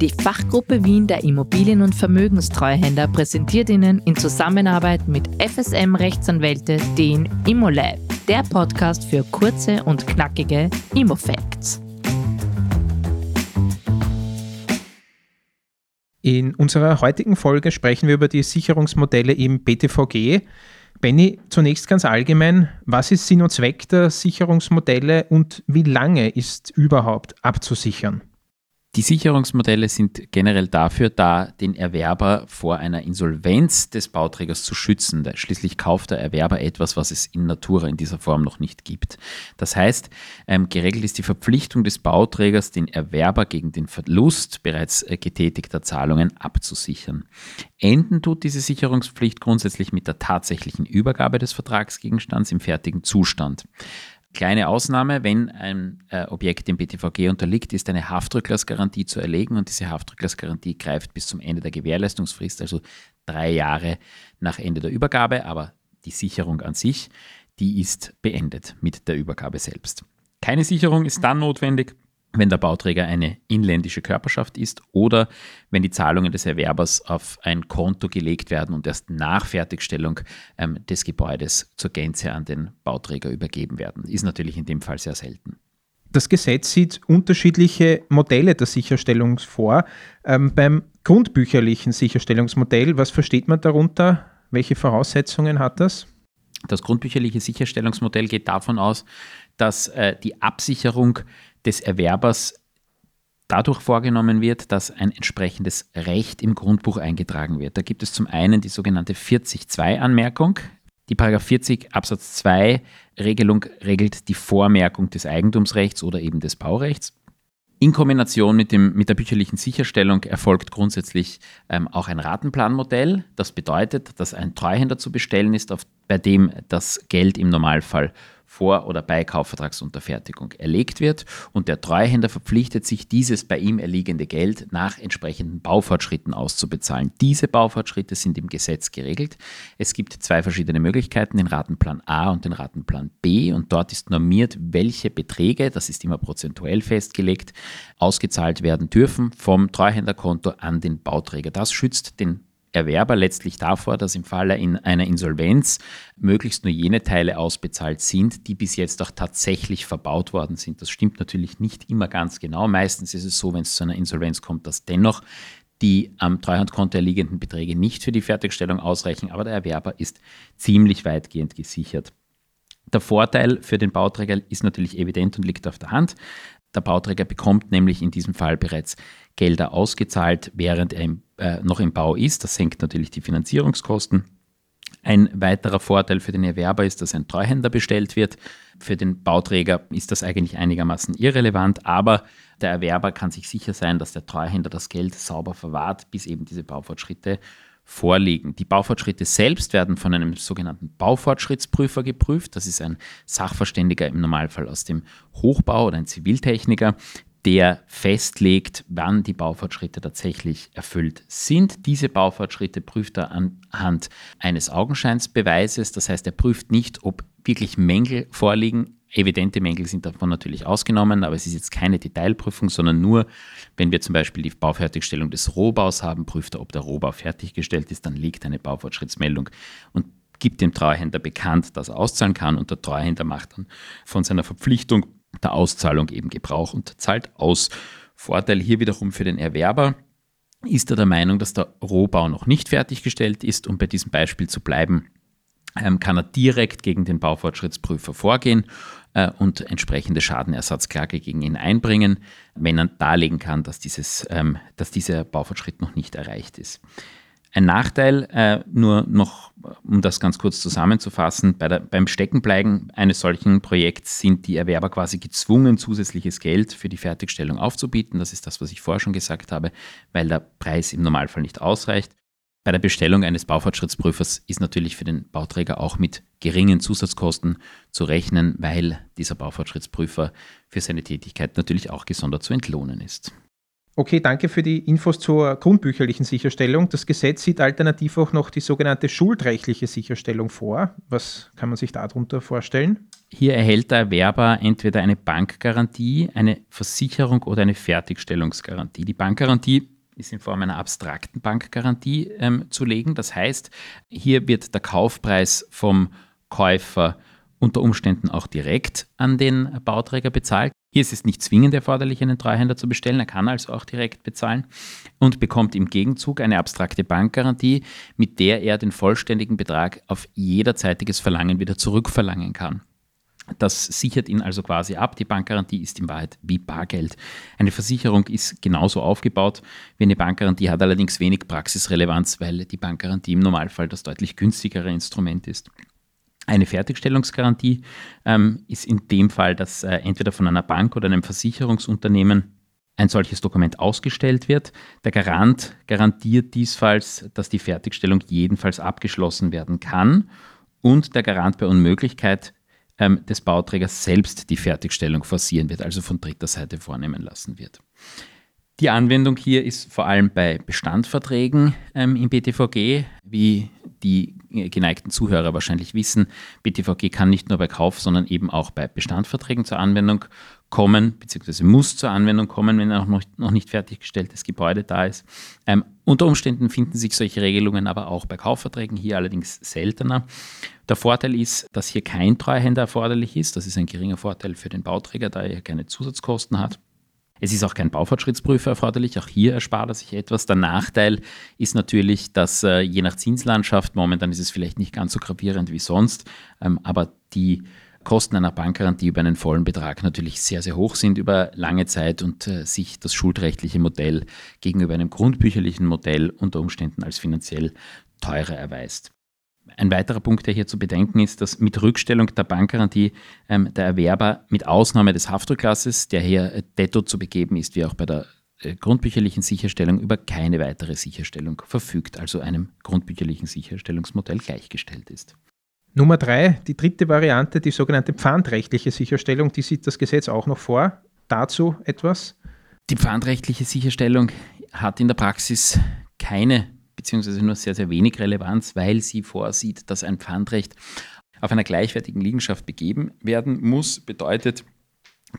Die Fachgruppe Wien der Immobilien- und Vermögenstreuhänder präsentiert Ihnen in Zusammenarbeit mit FSM Rechtsanwälte den Immolab, der Podcast für kurze und knackige Immofacts. In unserer heutigen Folge sprechen wir über die Sicherungsmodelle im BTVG. Benny, zunächst ganz allgemein, was ist Sinn und Zweck der Sicherungsmodelle und wie lange ist überhaupt abzusichern? Die Sicherungsmodelle sind generell dafür da, den Erwerber vor einer Insolvenz des Bauträgers zu schützen. Schließlich kauft der Erwerber etwas, was es in Natura in dieser Form noch nicht gibt. Das heißt, ähm, geregelt ist die Verpflichtung des Bauträgers, den Erwerber gegen den Verlust bereits äh, getätigter Zahlungen abzusichern. Enden tut diese Sicherungspflicht grundsätzlich mit der tatsächlichen Übergabe des Vertragsgegenstands im fertigen Zustand. Kleine Ausnahme, wenn ein äh, Objekt dem BTVG unterliegt, ist eine Haftrücklassgarantie zu erlegen und diese Haftrücklassgarantie greift bis zum Ende der Gewährleistungsfrist, also drei Jahre nach Ende der Übergabe, aber die Sicherung an sich, die ist beendet mit der Übergabe selbst. Keine Sicherung ist dann notwendig, wenn der Bauträger eine inländische Körperschaft ist oder wenn die Zahlungen des Erwerbers auf ein Konto gelegt werden und erst nach Fertigstellung ähm, des Gebäudes zur Gänze an den Bauträger übergeben werden. Ist natürlich in dem Fall sehr selten. Das Gesetz sieht unterschiedliche Modelle der Sicherstellung vor. Ähm, beim grundbücherlichen Sicherstellungsmodell, was versteht man darunter? Welche Voraussetzungen hat das? Das grundbücherliche Sicherstellungsmodell geht davon aus, dass äh, die Absicherung des Erwerbers dadurch vorgenommen wird, dass ein entsprechendes Recht im Grundbuch eingetragen wird. Da gibt es zum einen die sogenannte 40.2-Anmerkung. Die Paragraph 40 Absatz 2 Regelung regelt die Vormerkung des Eigentumsrechts oder eben des Baurechts. In Kombination mit, dem, mit der bücherlichen Sicherstellung erfolgt grundsätzlich ähm, auch ein Ratenplanmodell. Das bedeutet, dass ein Treuhänder zu bestellen ist, auf, bei dem das Geld im Normalfall vor oder bei Kaufvertragsunterfertigung erlegt wird und der Treuhänder verpflichtet sich, dieses bei ihm erliegende Geld nach entsprechenden Baufortschritten auszubezahlen. Diese Baufortschritte sind im Gesetz geregelt. Es gibt zwei verschiedene Möglichkeiten, den Ratenplan A und den Ratenplan B und dort ist normiert, welche Beträge, das ist immer prozentuell festgelegt, ausgezahlt werden dürfen vom Treuhänderkonto an den Bauträger. Das schützt den Erwerber letztlich davor, dass im Falle in einer Insolvenz möglichst nur jene Teile ausbezahlt sind, die bis jetzt auch tatsächlich verbaut worden sind. Das stimmt natürlich nicht immer ganz genau. Meistens ist es so, wenn es zu einer Insolvenz kommt, dass dennoch die am Treuhandkonto erliegenden Beträge nicht für die Fertigstellung ausreichen, aber der Erwerber ist ziemlich weitgehend gesichert. Der Vorteil für den Bauträger ist natürlich evident und liegt auf der Hand. Der Bauträger bekommt nämlich in diesem Fall bereits Gelder ausgezahlt, während er im, äh, noch im Bau ist. Das senkt natürlich die Finanzierungskosten. Ein weiterer Vorteil für den Erwerber ist, dass ein Treuhänder bestellt wird. Für den Bauträger ist das eigentlich einigermaßen irrelevant, aber der Erwerber kann sich sicher sein, dass der Treuhänder das Geld sauber verwahrt, bis eben diese Baufortschritte vorliegen. Die Baufortschritte selbst werden von einem sogenannten Baufortschrittsprüfer geprüft. Das ist ein Sachverständiger im Normalfall aus dem Hochbau oder ein Ziviltechniker, der festlegt, wann die Baufortschritte tatsächlich erfüllt sind. Diese Baufortschritte prüft er anhand eines Augenscheinsbeweises. Das heißt, er prüft nicht, ob wirklich Mängel vorliegen. Evidente Mängel sind davon natürlich ausgenommen, aber es ist jetzt keine Detailprüfung, sondern nur, wenn wir zum Beispiel die Baufertigstellung des Rohbaus haben, prüft er, ob der Rohbau fertiggestellt ist, dann liegt eine Baufortschrittsmeldung und gibt dem Treuhänder bekannt, dass er auszahlen kann und der Treuhänder macht dann von seiner Verpflichtung der Auszahlung eben Gebrauch und zahlt aus. Vorteil hier wiederum für den Erwerber ist er der Meinung, dass der Rohbau noch nicht fertiggestellt ist, um bei diesem Beispiel zu bleiben, ähm, kann er direkt gegen den Baufortschrittsprüfer vorgehen äh, und entsprechende Schadenersatzklage gegen ihn einbringen, wenn er darlegen kann, dass, dieses, ähm, dass dieser Baufortschritt noch nicht erreicht ist. Ein Nachteil, äh, nur noch, um das ganz kurz zusammenzufassen, bei der, beim Steckenbleiben eines solchen Projekts sind die Erwerber quasi gezwungen, zusätzliches Geld für die Fertigstellung aufzubieten. Das ist das, was ich vorher schon gesagt habe, weil der Preis im Normalfall nicht ausreicht. Bei der Bestellung eines Baufortschrittsprüfers ist natürlich für den Bauträger auch mit geringen Zusatzkosten zu rechnen, weil dieser Baufortschrittsprüfer für seine Tätigkeit natürlich auch gesondert zu entlohnen ist. Okay, danke für die Infos zur grundbücherlichen Sicherstellung. Das Gesetz sieht alternativ auch noch die sogenannte schuldrechtliche Sicherstellung vor. Was kann man sich darunter vorstellen? Hier erhält der Erwerber entweder eine Bankgarantie, eine Versicherung oder eine Fertigstellungsgarantie. Die Bankgarantie ist in Form einer abstrakten Bankgarantie ähm, zu legen. Das heißt, hier wird der Kaufpreis vom Käufer unter Umständen auch direkt an den Bauträger bezahlt. Hier ist es nicht zwingend erforderlich, einen Treuhänder zu bestellen. Er kann also auch direkt bezahlen und bekommt im Gegenzug eine abstrakte Bankgarantie, mit der er den vollständigen Betrag auf jederzeitiges Verlangen wieder zurückverlangen kann. Das sichert ihn also quasi ab. Die Bankgarantie ist in Wahrheit wie Bargeld. Eine Versicherung ist genauso aufgebaut wie eine Bankgarantie, hat allerdings wenig Praxisrelevanz, weil die Bankgarantie im Normalfall das deutlich günstigere Instrument ist. Eine Fertigstellungsgarantie ähm, ist in dem Fall, dass äh, entweder von einer Bank oder einem Versicherungsunternehmen ein solches Dokument ausgestellt wird. Der Garant garantiert diesfalls, dass die Fertigstellung jedenfalls abgeschlossen werden kann und der Garant bei Unmöglichkeit ähm, des Bauträgers selbst die Fertigstellung forcieren wird, also von dritter Seite vornehmen lassen wird. Die Anwendung hier ist vor allem bei Bestandverträgen ähm, im BTVG, wie die geneigten Zuhörer wahrscheinlich wissen. BTVG kann nicht nur bei Kauf, sondern eben auch bei Bestandverträgen zur Anwendung kommen, beziehungsweise muss zur Anwendung kommen, wenn auch noch, noch nicht fertiggestelltes Gebäude da ist. Ähm, unter Umständen finden sich solche Regelungen aber auch bei Kaufverträgen, hier allerdings seltener. Der Vorteil ist, dass hier kein Treuhänder erforderlich ist. Das ist ein geringer Vorteil für den Bauträger, da er keine Zusatzkosten hat. Es ist auch kein Baufortschrittsprüfer erforderlich, auch hier erspart er sich etwas. Der Nachteil ist natürlich, dass äh, je nach Zinslandschaft, momentan ist es vielleicht nicht ganz so gravierend wie sonst, ähm, aber die Kosten einer Bankgarantie über einen vollen Betrag natürlich sehr, sehr hoch sind über lange Zeit und äh, sich das schuldrechtliche Modell gegenüber einem grundbücherlichen Modell unter Umständen als finanziell teurer erweist. Ein weiterer Punkt, der hier zu bedenken ist, dass mit Rückstellung der Bankgarantie ähm, der Erwerber mit Ausnahme des Haftrücklasses, der hier äh, detto zu begeben ist, wie auch bei der äh, grundbücherlichen Sicherstellung, über keine weitere Sicherstellung verfügt, also einem grundbücherlichen Sicherstellungsmodell gleichgestellt ist. Nummer drei, die dritte Variante, die sogenannte pfandrechtliche Sicherstellung, die sieht das Gesetz auch noch vor. Dazu etwas? Die pfandrechtliche Sicherstellung hat in der Praxis keine beziehungsweise nur sehr, sehr wenig Relevanz, weil sie vorsieht, dass ein Pfandrecht auf einer gleichwertigen Liegenschaft begeben werden muss. Bedeutet,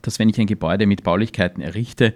dass wenn ich ein Gebäude mit Baulichkeiten errichte,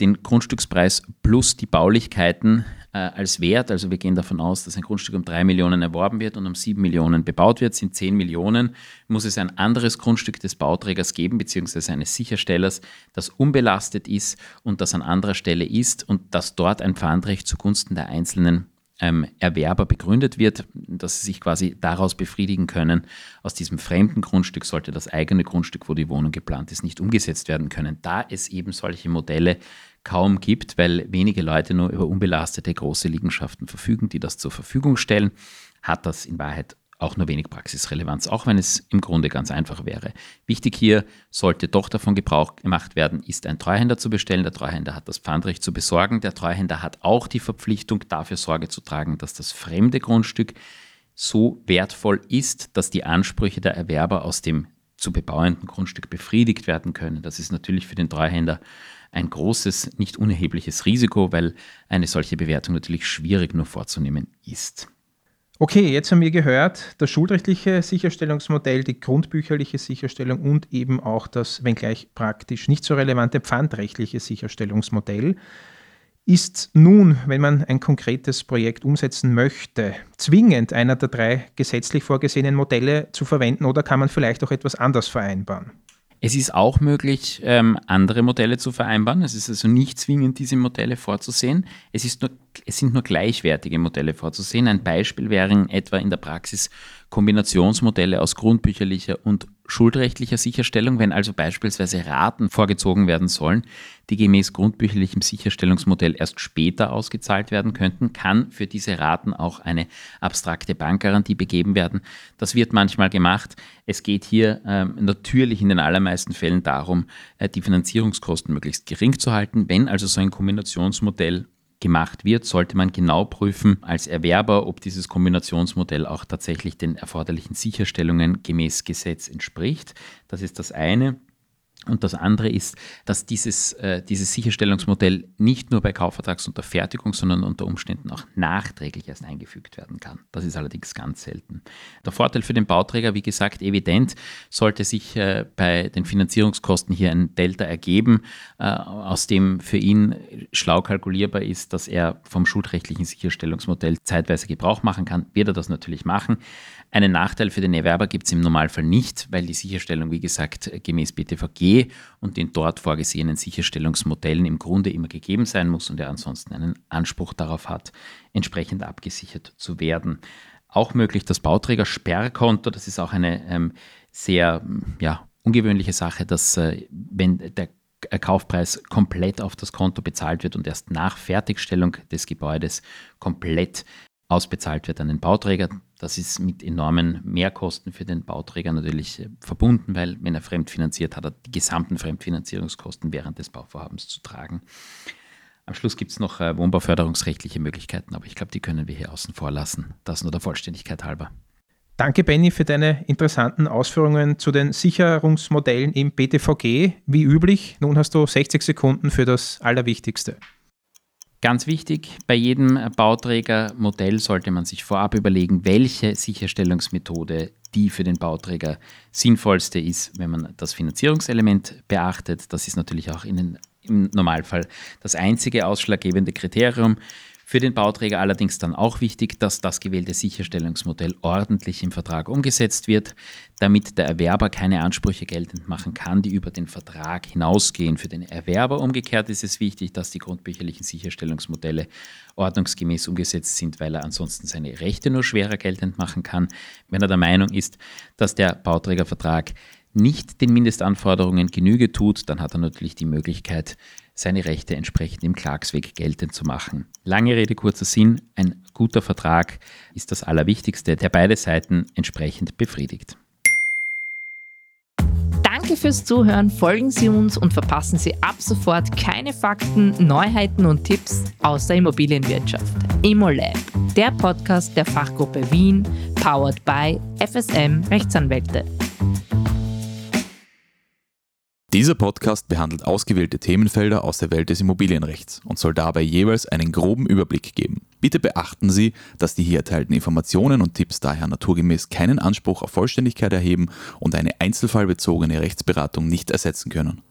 den Grundstückspreis plus die Baulichkeiten äh, als Wert, also wir gehen davon aus, dass ein Grundstück um 3 Millionen erworben wird und um 7 Millionen bebaut wird, sind 10 Millionen, muss es ein anderes Grundstück des Bauträgers geben, beziehungsweise eines Sicherstellers, das unbelastet ist und das an anderer Stelle ist und dass dort ein Pfandrecht zugunsten der einzelnen ähm, Erwerber begründet wird, dass sie sich quasi daraus befriedigen können. Aus diesem fremden Grundstück sollte das eigene Grundstück, wo die Wohnung geplant ist, nicht umgesetzt werden können. Da es eben solche Modelle kaum gibt, weil wenige Leute nur über unbelastete große Liegenschaften verfügen, die das zur Verfügung stellen, hat das in Wahrheit auch nur wenig Praxisrelevanz, auch wenn es im Grunde ganz einfach wäre. Wichtig hier sollte doch davon Gebrauch gemacht werden, ist ein Treuhänder zu bestellen. Der Treuhänder hat das Pfandrecht zu besorgen. Der Treuhänder hat auch die Verpflichtung, dafür Sorge zu tragen, dass das fremde Grundstück so wertvoll ist, dass die Ansprüche der Erwerber aus dem zu bebauenden Grundstück befriedigt werden können. Das ist natürlich für den Treuhänder ein großes, nicht unerhebliches Risiko, weil eine solche Bewertung natürlich schwierig nur vorzunehmen ist. Okay, jetzt haben wir gehört, das schuldrechtliche Sicherstellungsmodell, die grundbücherliche Sicherstellung und eben auch das, wenngleich praktisch nicht so relevante pfandrechtliche Sicherstellungsmodell. Ist nun, wenn man ein konkretes Projekt umsetzen möchte, zwingend einer der drei gesetzlich vorgesehenen Modelle zu verwenden oder kann man vielleicht auch etwas anders vereinbaren? Es ist auch möglich, ähm, andere Modelle zu vereinbaren. Es ist also nicht zwingend, diese Modelle vorzusehen. Es, ist nur, es sind nur gleichwertige Modelle vorzusehen. Ein Beispiel wären etwa in der Praxis Kombinationsmodelle aus grundbücherlicher und schuldrechtlicher Sicherstellung, wenn also beispielsweise Raten vorgezogen werden sollen, die gemäß grundbücherlichem Sicherstellungsmodell erst später ausgezahlt werden könnten, kann für diese Raten auch eine abstrakte Bankgarantie begeben werden. Das wird manchmal gemacht. Es geht hier ähm, natürlich in den allermeisten Fällen darum, äh, die Finanzierungskosten möglichst gering zu halten. Wenn also so ein Kombinationsmodell gemacht wird, sollte man genau prüfen als Erwerber, ob dieses Kombinationsmodell auch tatsächlich den erforderlichen Sicherstellungen gemäß Gesetz entspricht. Das ist das eine. Und das andere ist, dass dieses, äh, dieses Sicherstellungsmodell nicht nur bei Kaufvertragsunterfertigung, sondern unter Umständen auch nachträglich erst eingefügt werden kann. Das ist allerdings ganz selten. Der Vorteil für den Bauträger, wie gesagt, evident, sollte sich äh, bei den Finanzierungskosten hier ein Delta ergeben, äh, aus dem für ihn schlau kalkulierbar ist, dass er vom schuldrechtlichen Sicherstellungsmodell zeitweise Gebrauch machen kann, wird er das natürlich machen. Einen Nachteil für den Erwerber gibt es im Normalfall nicht, weil die Sicherstellung, wie gesagt, gemäß BTVG und den dort vorgesehenen Sicherstellungsmodellen im Grunde immer gegeben sein muss und er ansonsten einen Anspruch darauf hat, entsprechend abgesichert zu werden. Auch möglich das Bauträger-Sperrkonto, das ist auch eine ähm, sehr ja, ungewöhnliche Sache, dass äh, wenn der Kaufpreis komplett auf das Konto bezahlt wird und erst nach Fertigstellung des Gebäudes komplett ausbezahlt wird an den Bauträger. Das ist mit enormen Mehrkosten für den Bauträger natürlich äh, verbunden, weil wenn er fremdfinanziert, hat er die gesamten Fremdfinanzierungskosten während des Bauvorhabens zu tragen. Am Schluss gibt es noch äh, wohnbauförderungsrechtliche Möglichkeiten, aber ich glaube, die können wir hier außen vor lassen. Das nur der Vollständigkeit halber. Danke, Benny, für deine interessanten Ausführungen zu den Sicherungsmodellen im BTVG. Wie üblich, nun hast du 60 Sekunden für das Allerwichtigste. Ganz wichtig, bei jedem Bauträgermodell sollte man sich vorab überlegen, welche Sicherstellungsmethode die für den Bauträger sinnvollste ist, wenn man das Finanzierungselement beachtet. Das ist natürlich auch den, im Normalfall das einzige ausschlaggebende Kriterium. Für den Bauträger allerdings dann auch wichtig, dass das gewählte Sicherstellungsmodell ordentlich im Vertrag umgesetzt wird, damit der Erwerber keine Ansprüche geltend machen kann, die über den Vertrag hinausgehen. Für den Erwerber umgekehrt ist es wichtig, dass die grundbücherlichen Sicherstellungsmodelle ordnungsgemäß umgesetzt sind, weil er ansonsten seine Rechte nur schwerer geltend machen kann. Wenn er der Meinung ist, dass der Bauträgervertrag nicht den Mindestanforderungen Genüge tut, dann hat er natürlich die Möglichkeit, seine Rechte entsprechend im Klagsweg geltend zu machen. Lange Rede, kurzer Sinn, ein guter Vertrag ist das Allerwichtigste, der beide Seiten entsprechend befriedigt. Danke fürs Zuhören, folgen Sie uns und verpassen Sie ab sofort keine Fakten, Neuheiten und Tipps aus der Immobilienwirtschaft. ImmoLab, der Podcast der Fachgruppe Wien, powered by FSM Rechtsanwälte. Dieser Podcast behandelt ausgewählte Themenfelder aus der Welt des Immobilienrechts und soll dabei jeweils einen groben Überblick geben. Bitte beachten Sie, dass die hier erteilten Informationen und Tipps daher naturgemäß keinen Anspruch auf Vollständigkeit erheben und eine einzelfallbezogene Rechtsberatung nicht ersetzen können.